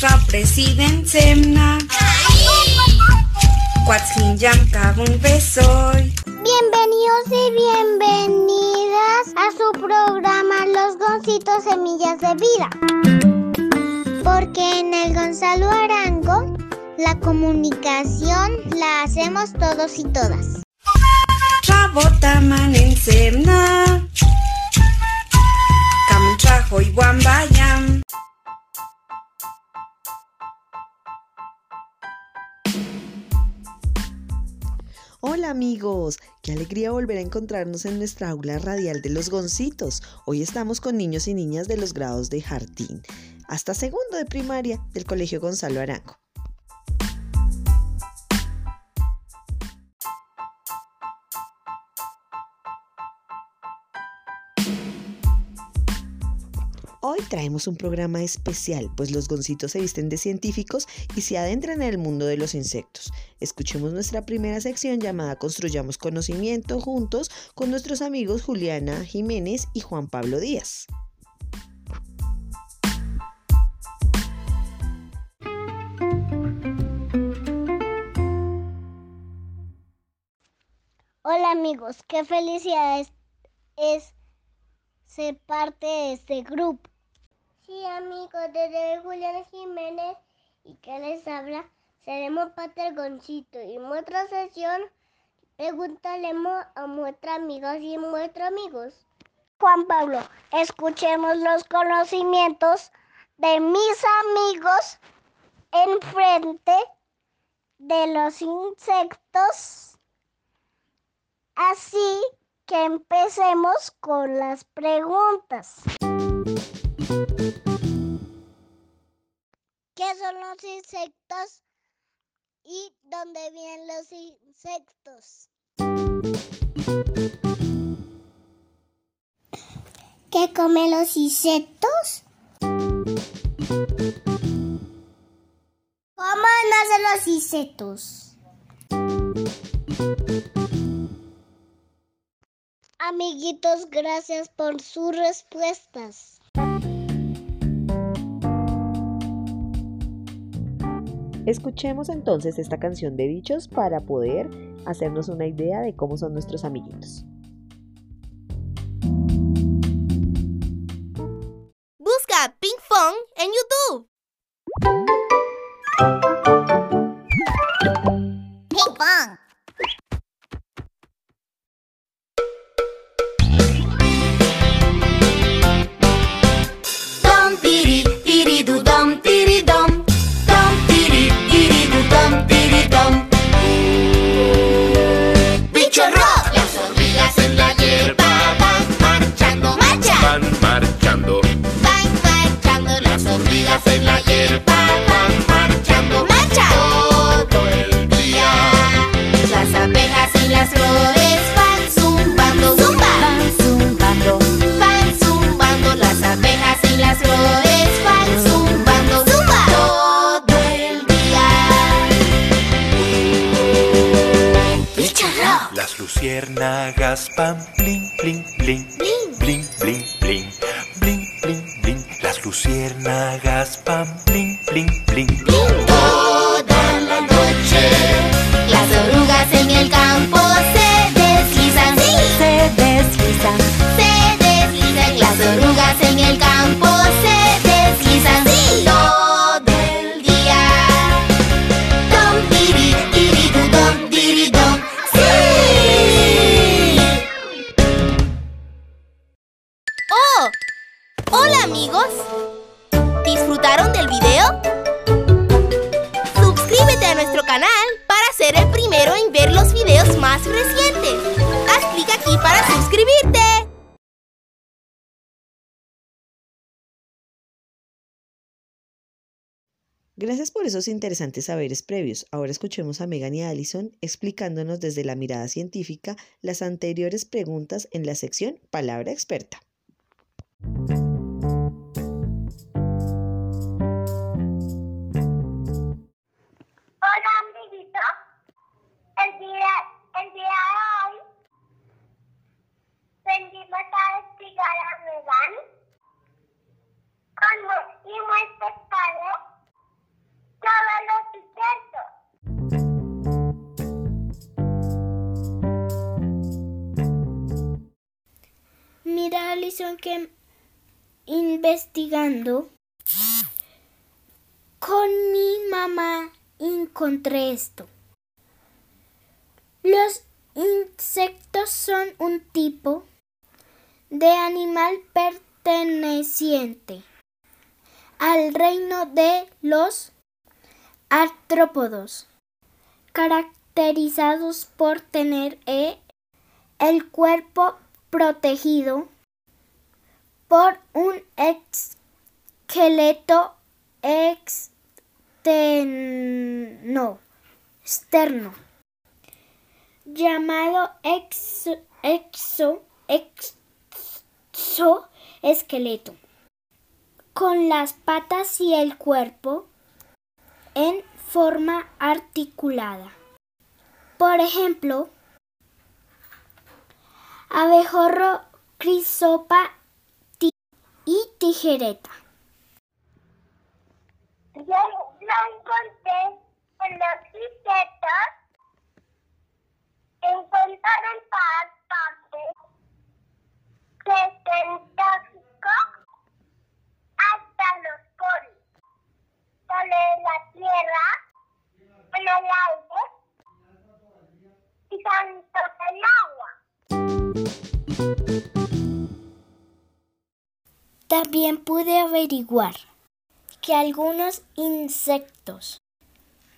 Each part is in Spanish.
Tra president semna. Cuatzin un besoy. Bienvenidos y bienvenidas a su programa Los Goncitos Semillas de Vida. Porque en el Gonzalo Arango la comunicación la hacemos todos y todas. Trabotaman en semna. Kamtrajo y Wambayam. Hola amigos, qué alegría volver a encontrarnos en nuestra aula radial de los Goncitos. Hoy estamos con niños y niñas de los grados de jardín hasta segundo de primaria del Colegio Gonzalo Arango. Traemos un programa especial, pues los goncitos se visten de científicos y se adentran en el mundo de los insectos. Escuchemos nuestra primera sección llamada Construyamos conocimiento juntos con nuestros amigos Juliana Jiménez y Juan Pablo Díaz. Hola amigos, qué felicidad es, ser parte de este grupo. Sí, amigos, desde Julián Jiménez y que les habla, seremos Goncito y en otra sesión preguntaremos a nuestros amigos y nuestros amigos. Juan Pablo, escuchemos los conocimientos de mis amigos enfrente de los insectos. Así que empecemos con las preguntas. ¿Qué son los insectos y dónde vienen los insectos? ¿Qué comen los insectos? ¿Cómo nacen los insectos? Amiguitos, gracias por sus respuestas. Escuchemos entonces esta canción de bichos para poder hacernos una idea de cómo son nuestros amiguitos. Bling, bling, bling, las luciérnagas pan, bling, bling, bling, bling. Toda la noche, las orugas en el campo se deslizan, se deslizan, se deslizan, las orugas en el campo Gracias por esos interesantes saberes previos. Ahora escuchemos a Megan y Allison explicándonos desde la mirada científica las anteriores preguntas en la sección Palabra Experta. Hola, amiguito. El día, el día de hoy venimos a explicar a Megan y nuestros Mira, Alison, que investigando con mi mamá encontré esto. Los insectos son un tipo de animal perteneciente al reino de los artrópodos, caracterizados por tener eh, el cuerpo protegido por un esqueleto externo, externo llamado exo, exo, exoesqueleto, con las patas y el cuerpo en forma articulada. Por ejemplo, abejorro, crisopa y tijereta. Yo lo encontré en los insectos, encontraron todas partes, desde el hasta los sobre la tierra, en el aire y tanto el agua. También pude averiguar que algunos insectos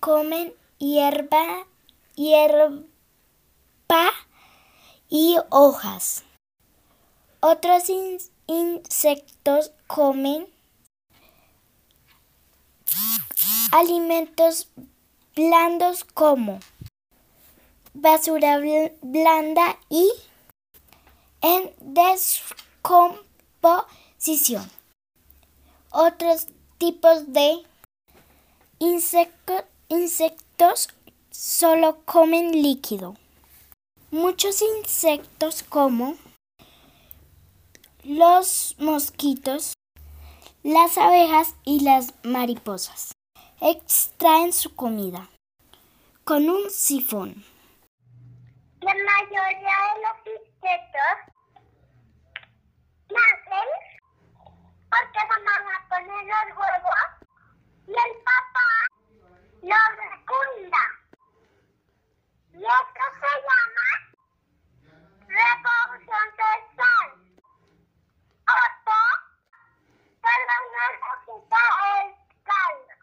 comen hierba, hierba y hojas. Otros in- insectos comen alimentos blandos como basura bl- blanda y en descomposición. Otros tipos de insecto- insectos solo comen líquido. Muchos insectos como los mosquitos, las abejas y las mariposas extraen su comida con un sifón. La mayoría de los insectos nacen porque la mamá pone los huevos y el papá los fecunda. Y esto se llama reproducción sexual. Solo necesita el caldo.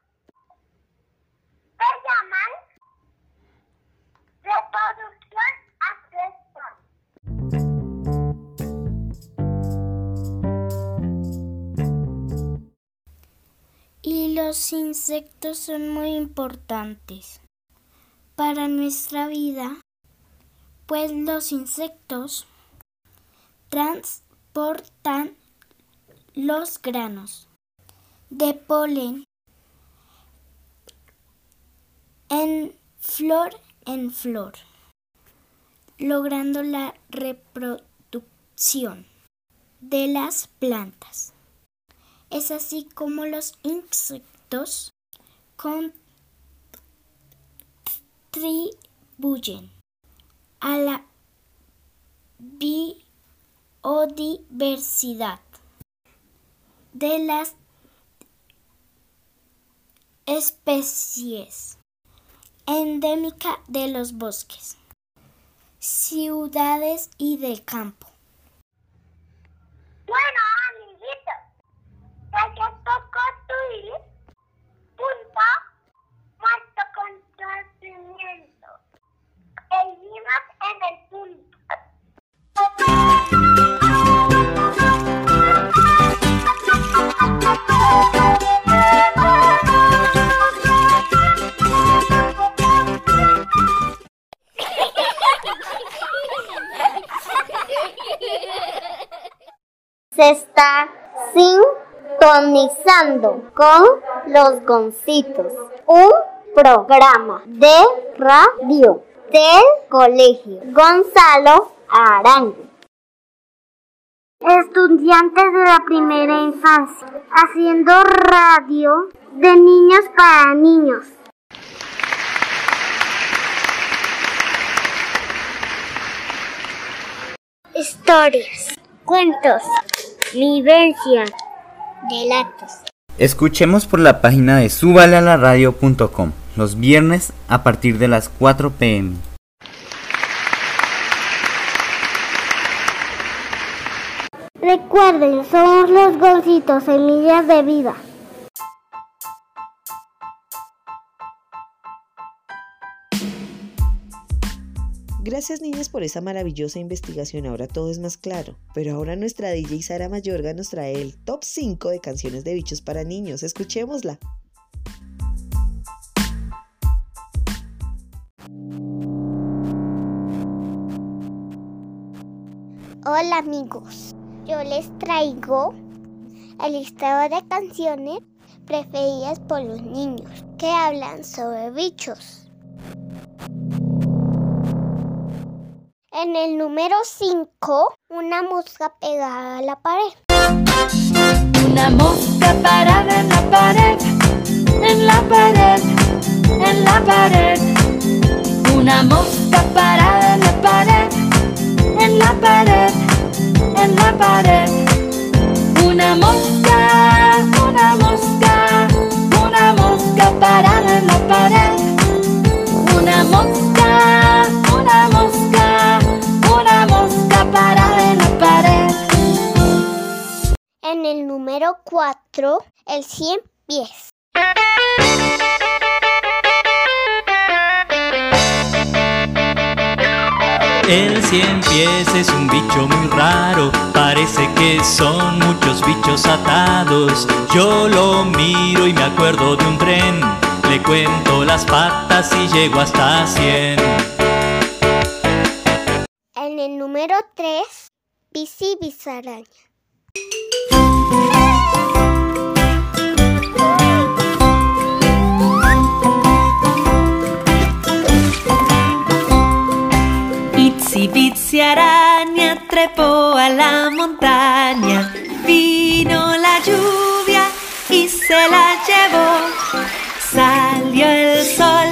Se llaman reproducción asexual. Y los insectos son muy importantes para nuestra vida, pues los insectos transportan los granos de polen en flor en flor, logrando la reproducción de las plantas. Es así como los insectos contribuyen a la biodiversidad de las especies endémica de los bosques, ciudades y de campo. Bueno, amiguitos, ya que poco construir punto muerto conocimiento. Seguimos en el punto. Sintonizando con los goncitos. Un programa de radio del colegio Gonzalo Arango. Estudiantes de la primera infancia, haciendo radio de niños para niños. Historias, cuentos, Vivencia. Relatos. Escuchemos por la página de subalealaradio.com los viernes a partir de las 4 pm. Recuerden, somos los golcitos, semillas de vida. Gracias niñas por esa maravillosa investigación, ahora todo es más claro. Pero ahora nuestra DJ Sara Mayorga nos trae el top 5 de canciones de bichos para niños. Escuchémosla. Hola amigos, yo les traigo el listado de canciones preferidas por los niños que hablan sobre bichos. En el número 5, una mosca pegada a la pared. Una mosca parada en la pared, en la pared, en la pared. Una mosca parada en la pared, en la pared, en la pared. Una mosca, una mosca, una mosca parada el número 4, el 100 pies. El cien pies es un bicho muy raro, parece que son muchos bichos atados. Yo lo miro y me acuerdo de un tren, le cuento las patas y llego hasta cien. En el número 3, bici bisaraña. Itsy bitsy araña trepó a la montaña, vino la lluvia y se la llevó. Salió el sol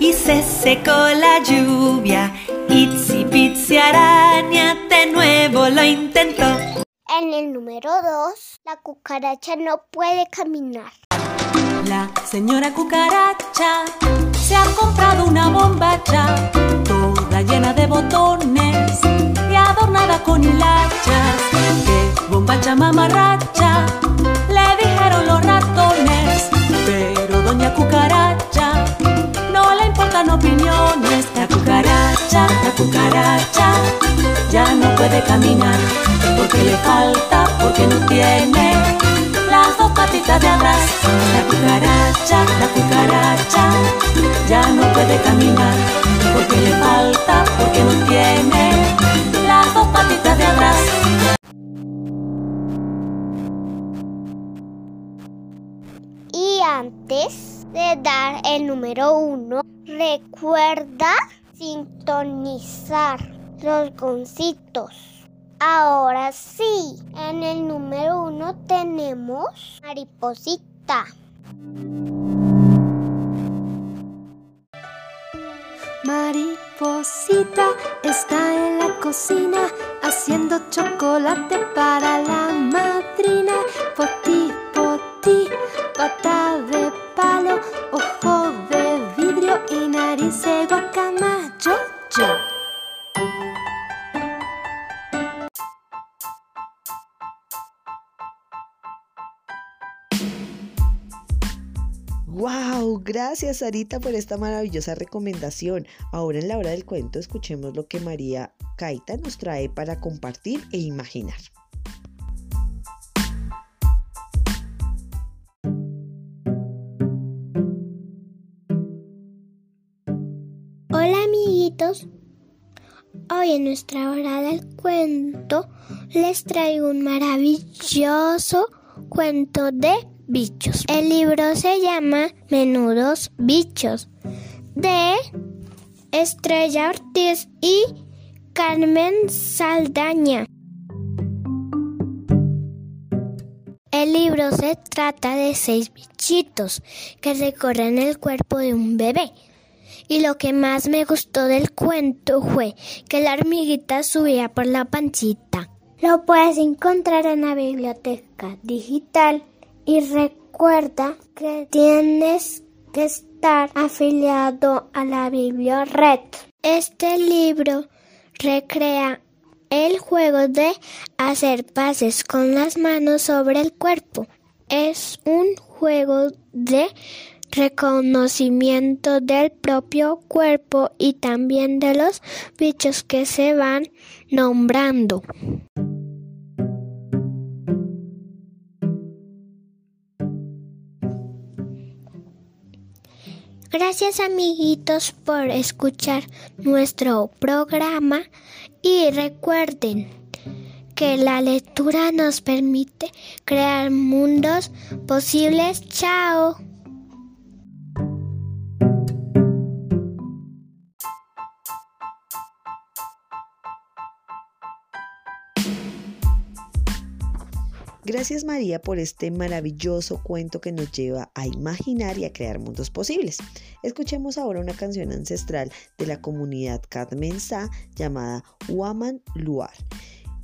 y se secó la lluvia. Itsy bitsy araña de nuevo lo intentó. Número 2, la cucaracha no puede caminar. La señora cucaracha se ha comprado una bombacha, toda llena de botones y adornada con hilachas. ¡Qué bombacha mamarracha! La cucaracha ya no puede caminar porque le falta, porque no tiene las dos patitas de atrás. La cucaracha, la cucaracha ya no puede caminar porque le falta, porque no tiene las dos patitas de atrás. Y antes de dar el número 1, recuerda sintonizar los goncitos. Ahora sí, en el número 1 tenemos mariposita. Mariposita está en la cocina haciendo chocolate para la madrina. Poti, poti, pata de palo, Gracias Sarita por esta maravillosa recomendación. Ahora en la hora del cuento escuchemos lo que María Caita nos trae para compartir e imaginar. Hola amiguitos, hoy en nuestra hora del cuento les traigo un maravilloso cuento de bichos. El libro se llama Menudos Bichos de Estrella Ortiz y Carmen Saldaña. El libro se trata de seis bichitos que recorren el cuerpo de un bebé. Y lo que más me gustó del cuento fue que la hormiguita subía por la pancita Lo puedes encontrar en la biblioteca digital y recuerda que tienes que estar afiliado a la Red. Este libro recrea el juego de hacer pases con las manos sobre el cuerpo. Es un juego de reconocimiento del propio cuerpo y también de los bichos que se van nombrando. Gracias amiguitos por escuchar nuestro programa y recuerden que la lectura nos permite crear mundos posibles. Chao. Gracias María por este maravilloso cuento que nos lleva a imaginar y a crear mundos posibles. Escuchemos ahora una canción ancestral de la comunidad Kadmensa llamada Waman Luar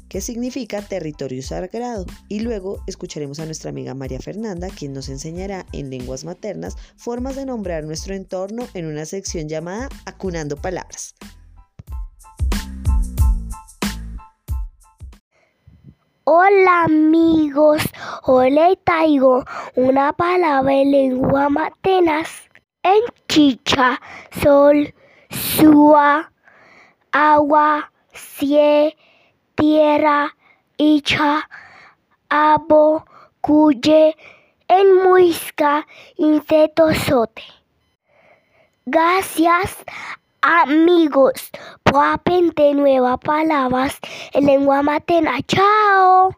que significa territorio sagrado. Y luego escucharemos a nuestra amiga María Fernanda, quien nos enseñará en lenguas maternas formas de nombrar nuestro entorno en una sección llamada Acunando Palabras. Hola amigos, hoy traigo una palabra en lengua matenas. En chicha, sol, sua, agua, cie, tierra, icha, abo, cuye, en muisca, sote. Gracias amigos por aprender nuevas palabras en lengua materna. Chao.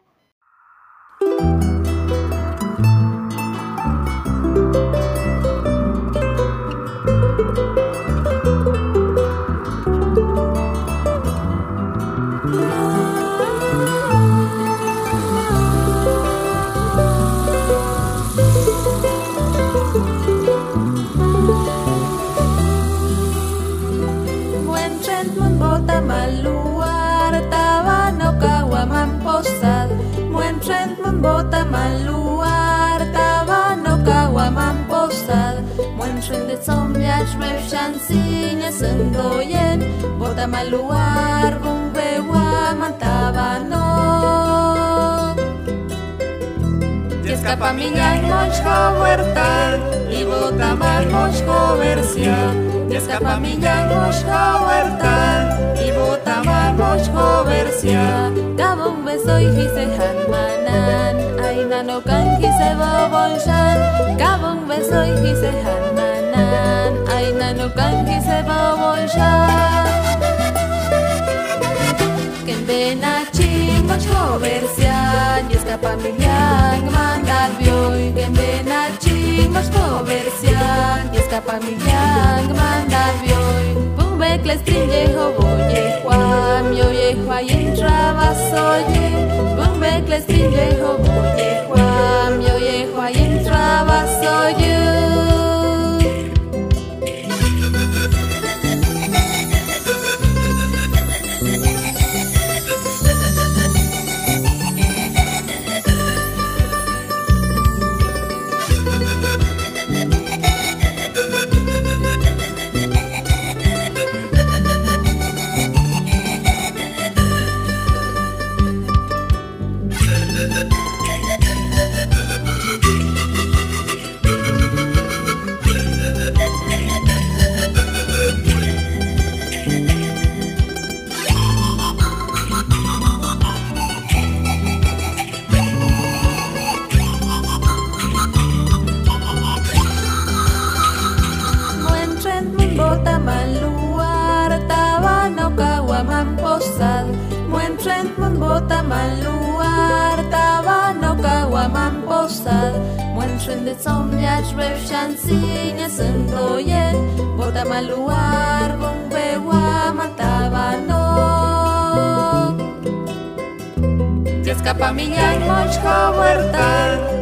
Bota maluar tawa no kawa mamposad Muentren de zombias refshan sinya sendoyen. Bota maluar bumbewa mantaba no Escapa minyan mochko huertal y bota mal mochko versia Escapa minyan mochko huertal y bota mal mochko versia Gabon beso y hise hanmanan no kan kise bobonshan Gabong besoy kise hanmanan. Ay nano kan kise bobonshan Ken bena chimach comercial. Y escapa miliang mandal bioy. Ken bena chimach comercial Y escapa miliang mandal bioy Bumbek les trinjejo boye Juan yo ye Escapamilla y mochco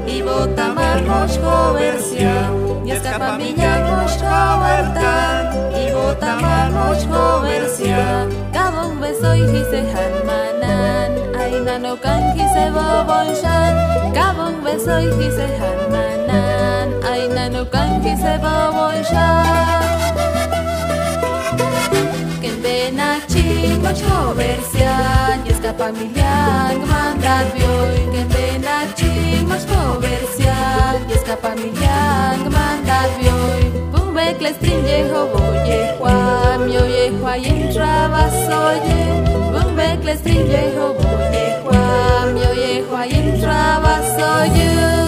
y botamar mochco versia. Y escapamilla y mochco huerta y botamar mochco versia. Un beso y dice Hanmanan, aina no canji se bobolshan. Cabo un beso y dice Hanmanan, aina no canji se bobolshan. Que en venachi versia bersia Yaskapa millamushko mandat bioy Kembena chimochko bersia Yaskapa millamushko mandat bioy Bumbek les trinjejo boye Juan Mio ye Juan trabas oye. Bumbek les trinjejo boye Juan Mio ye Juan trabas oye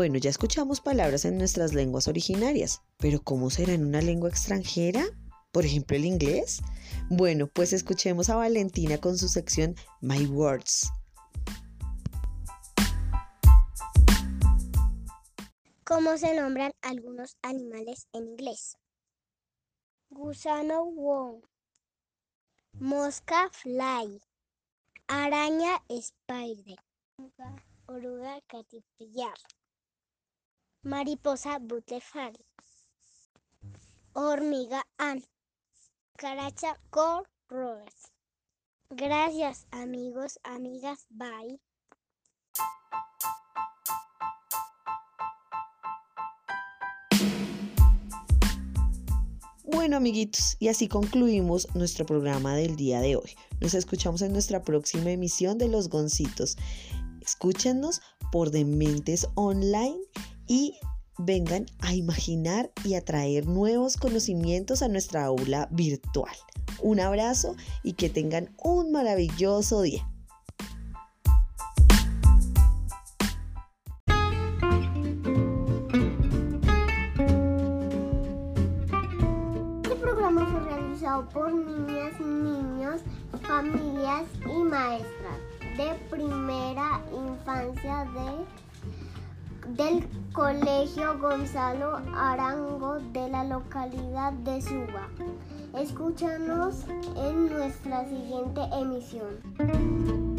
Bueno, ya escuchamos palabras en nuestras lenguas originarias, pero ¿cómo será en una lengua extranjera? Por ejemplo, el inglés. Bueno, pues escuchemos a Valentina con su sección My Words. ¿Cómo se nombran algunos animales en inglés? Gusano worm, mosca fly, araña spider, oruga caterpillar, mariposa butterfly, hormiga ant, caracha corroes. Gracias amigos, amigas, bye. Bueno amiguitos, y así concluimos nuestro programa del día de hoy. Nos escuchamos en nuestra próxima emisión de Los Goncitos. Escúchenos por Dementes Online y vengan a imaginar y a traer nuevos conocimientos a nuestra aula virtual. Un abrazo y que tengan un maravilloso día. Este programa fue realizado por niñas, niños, familias y maestras de primera infancia de, del Colegio Gonzalo Arango de la localidad de Suba. Escúchanos en nuestra siguiente emisión.